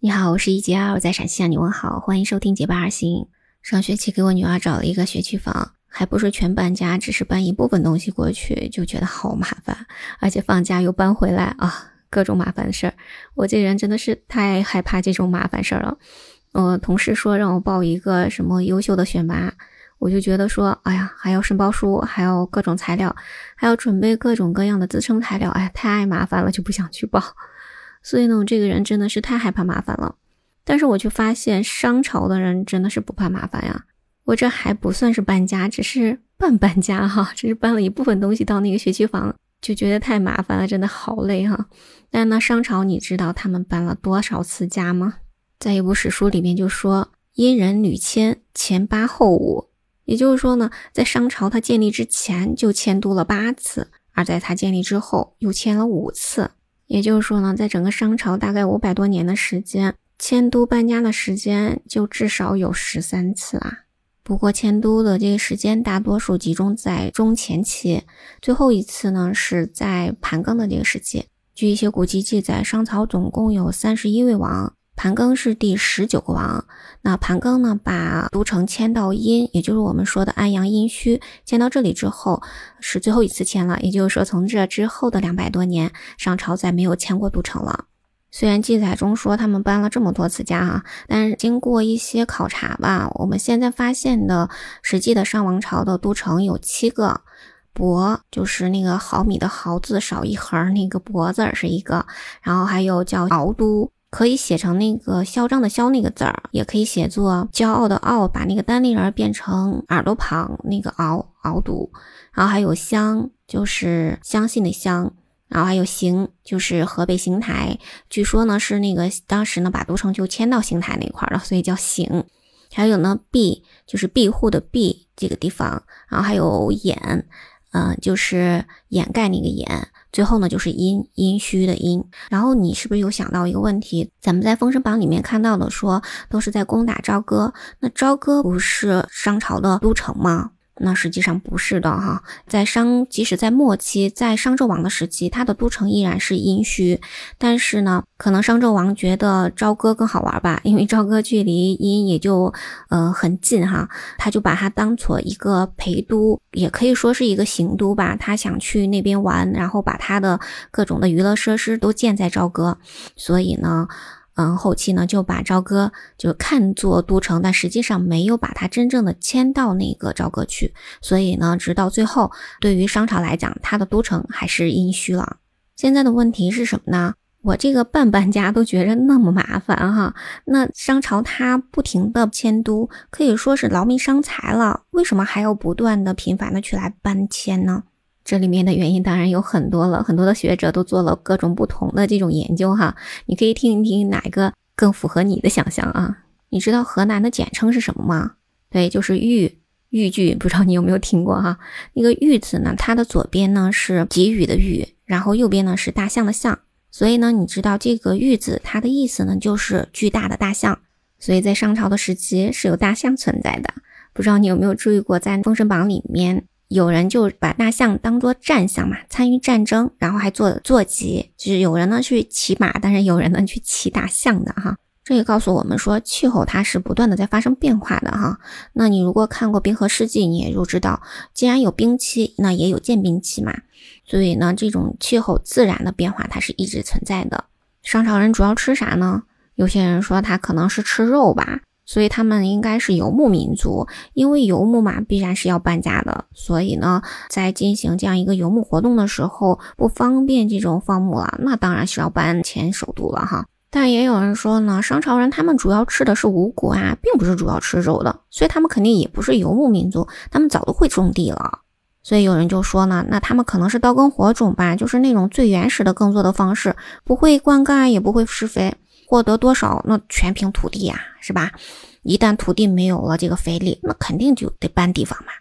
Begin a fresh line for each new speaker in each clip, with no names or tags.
你好，我是一杰二，在陕西向你问好，欢迎收听结巴二星。上学期给我女儿找了一个学区房，还不是全搬家，只是搬一部分东西过去，就觉得好麻烦，而且放假又搬回来啊，各种麻烦事儿。我这人真的是太害怕这种麻烦事儿了。呃，同事说让我报一个什么优秀的选拔，我就觉得说，哎呀，还要申报书，还要各种材料，还要准备各种各样的支撑材料，哎，太麻烦了，就不想去报。所以呢，我这个人真的是太害怕麻烦了。但是我却发现，商朝的人真的是不怕麻烦呀。我这还不算是搬家，只是半搬家哈，只是搬了一部分东西到那个学区房，就觉得太麻烦了，真的好累哈。但那商朝，你知道他们搬了多少次家吗？在一部史书里面就说，殷人屡迁，前八后五。也就是说呢，在商朝它建立之前就迁都了八次，而在它建立之后又迁了五次。也就是说呢，在整个商朝大概五百多年的时间，迁都搬家的时间就至少有十三次啦。不过迁都的这个时间大多数集中在中前期，最后一次呢是在盘庚的这个时期。据一些古籍记载，商朝总共有三十一位王。盘庚是第十九个王，那盘庚呢，把都城迁到殷，也就是我们说的安阳殷墟，迁到这里之后，是最后一次迁了。也就是说，从这之后的两百多年，商朝再没有迁过都城了。虽然记载中说他们搬了这么多次家哈，但是经过一些考察吧，我们现在发现的实际的商王朝的都城有七个，亳就是那个毫米的毫字少一横那个亳字是一个，然后还有叫敖都。可以写成那个嚣张的嚣那个字儿，也可以写作骄傲的傲，把那个单立人变成耳朵旁那个敖敖读。然后还有相，就是相信的相。然后还有邢，就是河北邢台。据说呢是那个当时呢把都城就迁到邢台那块了，所以叫邢。还有呢庇，就是庇护的庇这个地方。然后还有掩，嗯，就是掩盖那个掩。最后呢，就是阴阴虚的阴。然后你是不是有想到一个问题？咱们在《封神榜》里面看到的，说都是在攻打朝歌。那朝歌不是商朝的都城吗？那实际上不是的哈，在商即使在末期，在商纣王的时期，他的都城依然是殷墟。但是呢，可能商纣王觉得朝歌更好玩吧，因为朝歌距离殷也就呃很近哈，他就把它当做一个陪都，也可以说是一个行都吧。他想去那边玩，然后把他的各种的娱乐设施都建在朝歌，所以呢。嗯，后期呢就把朝歌就看作都城，但实际上没有把它真正的迁到那个朝歌去，所以呢，直到最后，对于商朝来讲，它的都城还是殷墟了。现在的问题是什么呢？我这个半搬家都觉着那么麻烦哈，那商朝它不停的迁都，可以说是劳民伤财了，为什么还要不断的频繁的去来搬迁呢？这里面的原因当然有很多了，很多的学者都做了各种不同的这种研究哈，你可以听一听哪一个更符合你的想象啊？你知道河南的简称是什么吗？对，就是豫豫剧，不知道你有没有听过哈？那个豫字呢，它的左边呢是给予的予，然后右边呢是大象的象，所以呢，你知道这个豫字它的意思呢就是巨大的大象，所以在商朝的时期是有大象存在的，不知道你有没有注意过，在《封神榜》里面。有人就把大象当做战象嘛，参与战争，然后还做坐骑，就是有人呢去骑马，但是有人呢去骑大象的哈。这也告诉我们说，气候它是不断的在发生变化的哈。那你如果看过《冰河世纪》，你也就知道，既然有冰期，那也有渐冰期嘛。所以呢，这种气候自然的变化它是一直存在的。商朝人主要吃啥呢？有些人说他可能是吃肉吧。所以他们应该是游牧民族，因为游牧嘛，必然是要搬家的。所以呢，在进行这样一个游牧活动的时候，不方便这种放牧了，那当然是要搬迁首都了哈。但也有人说呢，商朝人他们主要吃的是五谷啊，并不是主要吃肉的，所以他们肯定也不是游牧民族，他们早都会种地了。所以有人就说呢，那他们可能是刀耕火种吧，就是那种最原始的耕作的方式，不会灌溉，也不会施肥。获得多少？那全凭土地呀，是吧？一旦土地没有了这个肥力，那肯定就得搬地方嘛。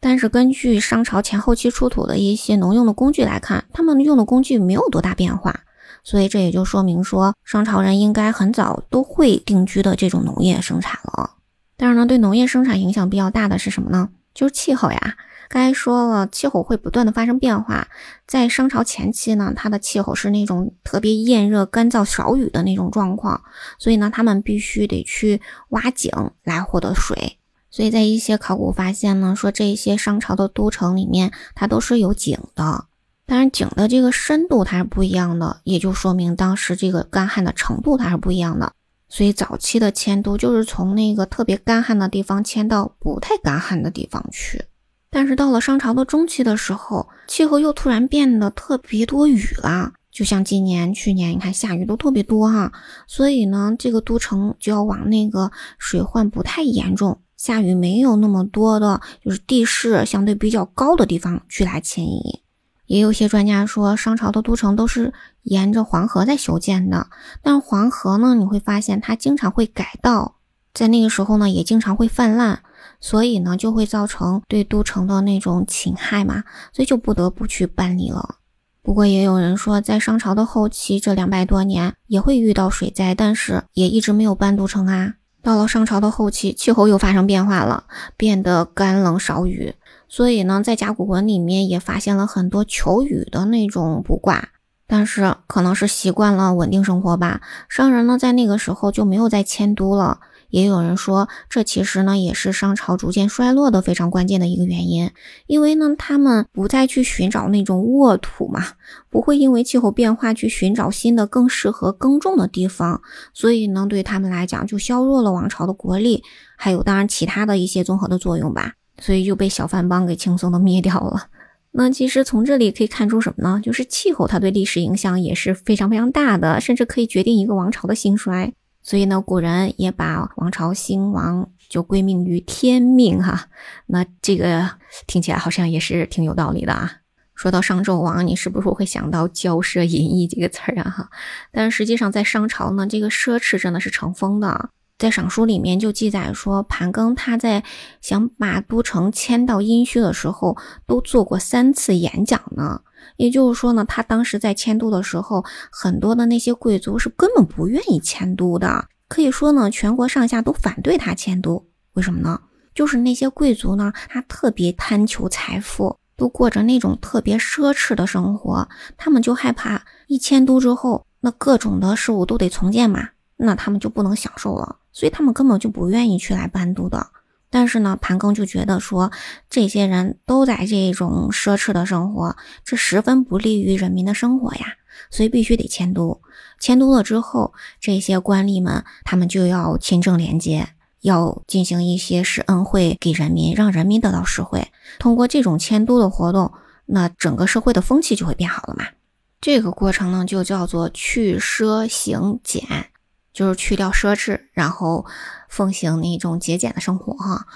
但是根据商朝前后期出土的一些农用的工具来看，他们用的工具没有多大变化，所以这也就说明说，商朝人应该很早都会定居的这种农业生产了。但是呢，对农业生产影响比较大的是什么呢？就是气候呀。刚才说了，气候会不断的发生变化。在商朝前期呢，它的气候是那种特别炎热、干燥、少雨的那种状况，所以呢，他们必须得去挖井来获得水。所以在一些考古发现呢，说这些商朝的都城里面，它都是有井的，但是井的这个深度它是不一样的，也就说明当时这个干旱的程度它是不一样的。所以早期的迁都就是从那个特别干旱的地方迁到不太干旱的地方去。但是到了商朝的中期的时候，气候又突然变得特别多雨了，就像今年、去年，你看下雨都特别多哈。所以呢，这个都城就要往那个水患不太严重、下雨没有那么多的，就是地势相对比较高的地方去来迁移。也有些专家说，商朝的都城都是沿着黄河在修建的，但黄河呢，你会发现它经常会改道，在那个时候呢，也经常会泛滥。所以呢，就会造成对都城的那种侵害嘛，所以就不得不去搬离了。不过也有人说，在商朝的后期这两百多年也会遇到水灾，但是也一直没有搬都城啊。到了商朝的后期，气候又发生变化了，变得干冷少雨，所以呢，在甲骨文里面也发现了很多求雨的那种卜卦。但是可能是习惯了稳定生活吧，商人呢在那个时候就没有再迁都了。也有人说，这其实呢也是商朝逐渐衰落的非常关键的一个原因，因为呢他们不再去寻找那种沃土嘛，不会因为气候变化去寻找新的更适合耕种的地方，所以呢对他们来讲就削弱了王朝的国力，还有当然其他的一些综合的作用吧，所以就被小范帮给轻松的灭掉了。那其实从这里可以看出什么呢？就是气候它对历史影响也是非常非常大的，甚至可以决定一个王朝的兴衰。所以呢，古人也把王朝兴亡就归命于天命哈。那这个听起来好像也是挺有道理的啊。说到商纣王，你是不是会想到骄奢淫逸这个词儿啊？哈，但是实际上在商朝呢，这个奢侈真的是成风的。在赏书里面就记载说，盘庚他在想把都城迁到殷墟的时候，都做过三次演讲呢。也就是说呢，他当时在迁都的时候，很多的那些贵族是根本不愿意迁都的。可以说呢，全国上下都反对他迁都。为什么呢？就是那些贵族呢，他特别贪求财富，都过着那种特别奢侈的生活。他们就害怕一迁都之后，那各种的事物都得重建嘛，那他们就不能享受了。所以他们根本就不愿意去来搬都的，但是呢，盘庚就觉得说这些人都在这种奢侈的生活，这十分不利于人民的生活呀，所以必须得迁都。迁都了之后，这些官吏们他们就要勤政廉洁，要进行一些施恩惠给人民，让人民得到实惠。通过这种迁都的活动，那整个社会的风气就会变好了嘛。这个过程呢，就叫做去奢行俭。就是去掉奢侈，然后奉行那种节俭的生活哈，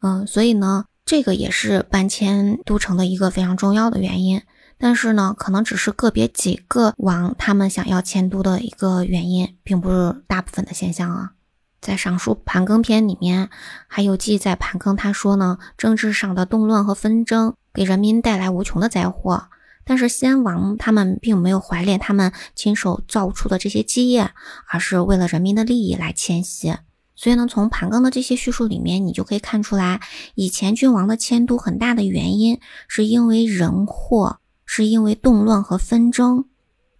嗯，所以呢，这个也是搬迁都城的一个非常重要的原因。但是呢，可能只是个别几个王他们想要迁都的一个原因，并不是大部分的现象啊。在《尚书盘庚篇》里面还有记载，盘庚他说呢，政治上的动乱和纷争给人民带来无穷的灾祸。但是先王他们并没有怀恋他们亲手造出的这些基业，而是为了人民的利益来迁徙。所以呢，从盘庚的这些叙述里面，你就可以看出来，以前君王的迁都很大的原因是因为人祸，是因为动乱和纷争。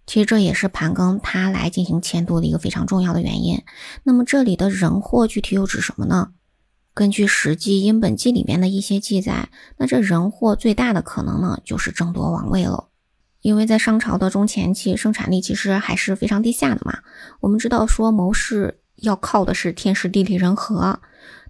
其实这也是盘庚他来进行迁都的一个非常重要的原因。那么这里的人祸具体又指什么呢？根据《史记·殷本纪》里面的一些记载，那这人祸最大的可能呢，就是争夺王位了。因为在商朝的中前期，生产力其实还是非常低下的嘛。我们知道说谋士要靠的是天时地利人和，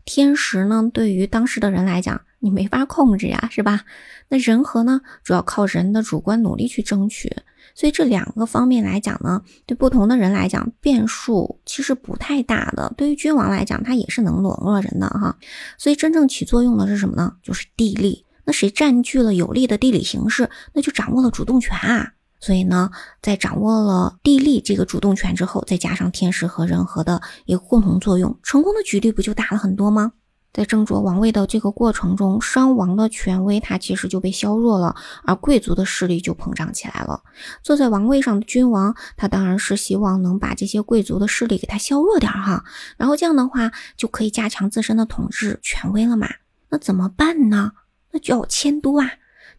天时呢，对于当时的人来讲，你没法控制呀，是吧？那人和呢，主要靠人的主观努力去争取。所以这两个方面来讲呢，对不同的人来讲，变数其实不太大的。对于君王来讲，他也是能笼络人的哈。所以真正起作用的是什么呢？就是地利。那谁占据了有利的地理形势，那就掌握了主动权啊。所以呢，在掌握了地利这个主动权之后，再加上天时和人和的一个共同作用，成功的几率不就大了很多吗？在争夺王位的这个过程中，商王的权威他其实就被削弱了，而贵族的势力就膨胀起来了。坐在王位上的君王，他当然是希望能把这些贵族的势力给他削弱点哈，然后这样的话就可以加强自身的统治权威了嘛。那怎么办呢？那就要迁都啊。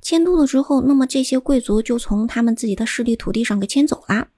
迁都了之后，那么这些贵族就从他们自己的势力土地上给迁走了。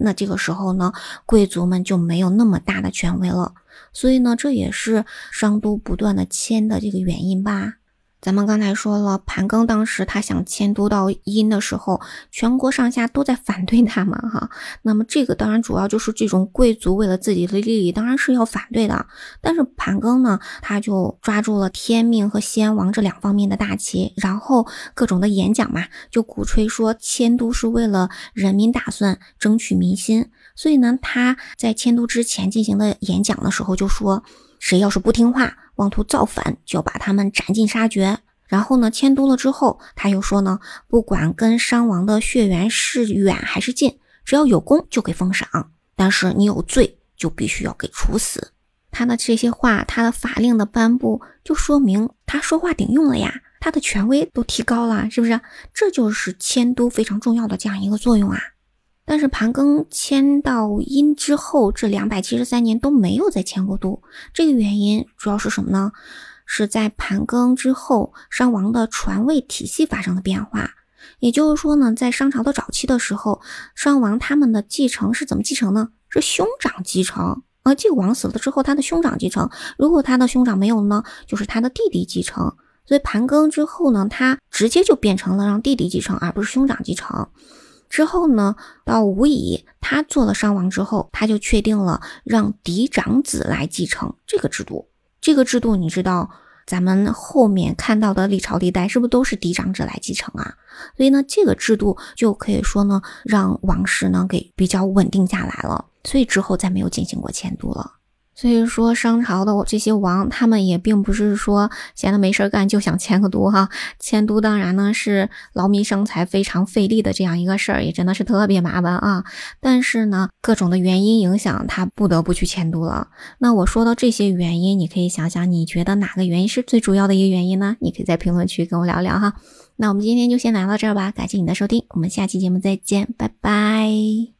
那这个时候呢，贵族们就没有那么大的权威了。所以呢，这也是商都不断的迁的这个原因吧。咱们刚才说了，盘庚当时他想迁都到殷的时候，全国上下都在反对他嘛，哈。那么这个当然主要就是这种贵族为了自己的利益，当然是要反对的。但是盘庚呢，他就抓住了天命和先王这两方面的大旗，然后各种的演讲嘛，就鼓吹说迁都是为了人民打算，争取民心。所以呢，他在迁都之前进行的演讲的时候就说，谁要是不听话。妄图造反，就把他们斩尽杀绝。然后呢，迁都了之后，他又说呢，不管跟商王的血缘是远还是近，只要有功就给封赏，但是你有罪就必须要给处死。他的这些话，他的法令的颁布，就说明他说话顶用了呀，他的权威都提高了，是不是？这就是迁都非常重要的这样一个作用啊。但是盘庚迁到殷之后，这两百七十三年都没有再迁过都。这个原因主要是什么呢？是在盘庚之后，商王的传位体系发生了变化。也就是说呢，在商朝的早期的时候，商王他们的继承是怎么继承呢？是兄长继承。而这个王死了之后，他的兄长继承。如果他的兄长没有呢，就是他的弟弟继承。所以盘庚之后呢，他直接就变成了让弟弟继承，而不是兄长继承。之后呢，到吴乙，他做了商王之后，他就确定了让嫡长子来继承这个制度。这个制度，你知道，咱们后面看到的历朝历代是不是都是嫡长子来继承啊？所以呢，这个制度就可以说呢，让王室呢给比较稳定下来了。所以之后再没有进行过迁都了。所以说，商朝的这些王，他们也并不是说闲的没事干就想迁个都哈。迁都当然呢是劳民伤财、非常费力的这样一个事儿，也真的是特别麻烦啊。但是呢，各种的原因影响他不得不去迁都了。那我说到这些原因，你可以想想，你觉得哪个原因是最主要的一个原因呢？你可以在评论区跟我聊聊哈。那我们今天就先聊到这儿吧，感谢你的收听，我们下期节目再见，拜拜。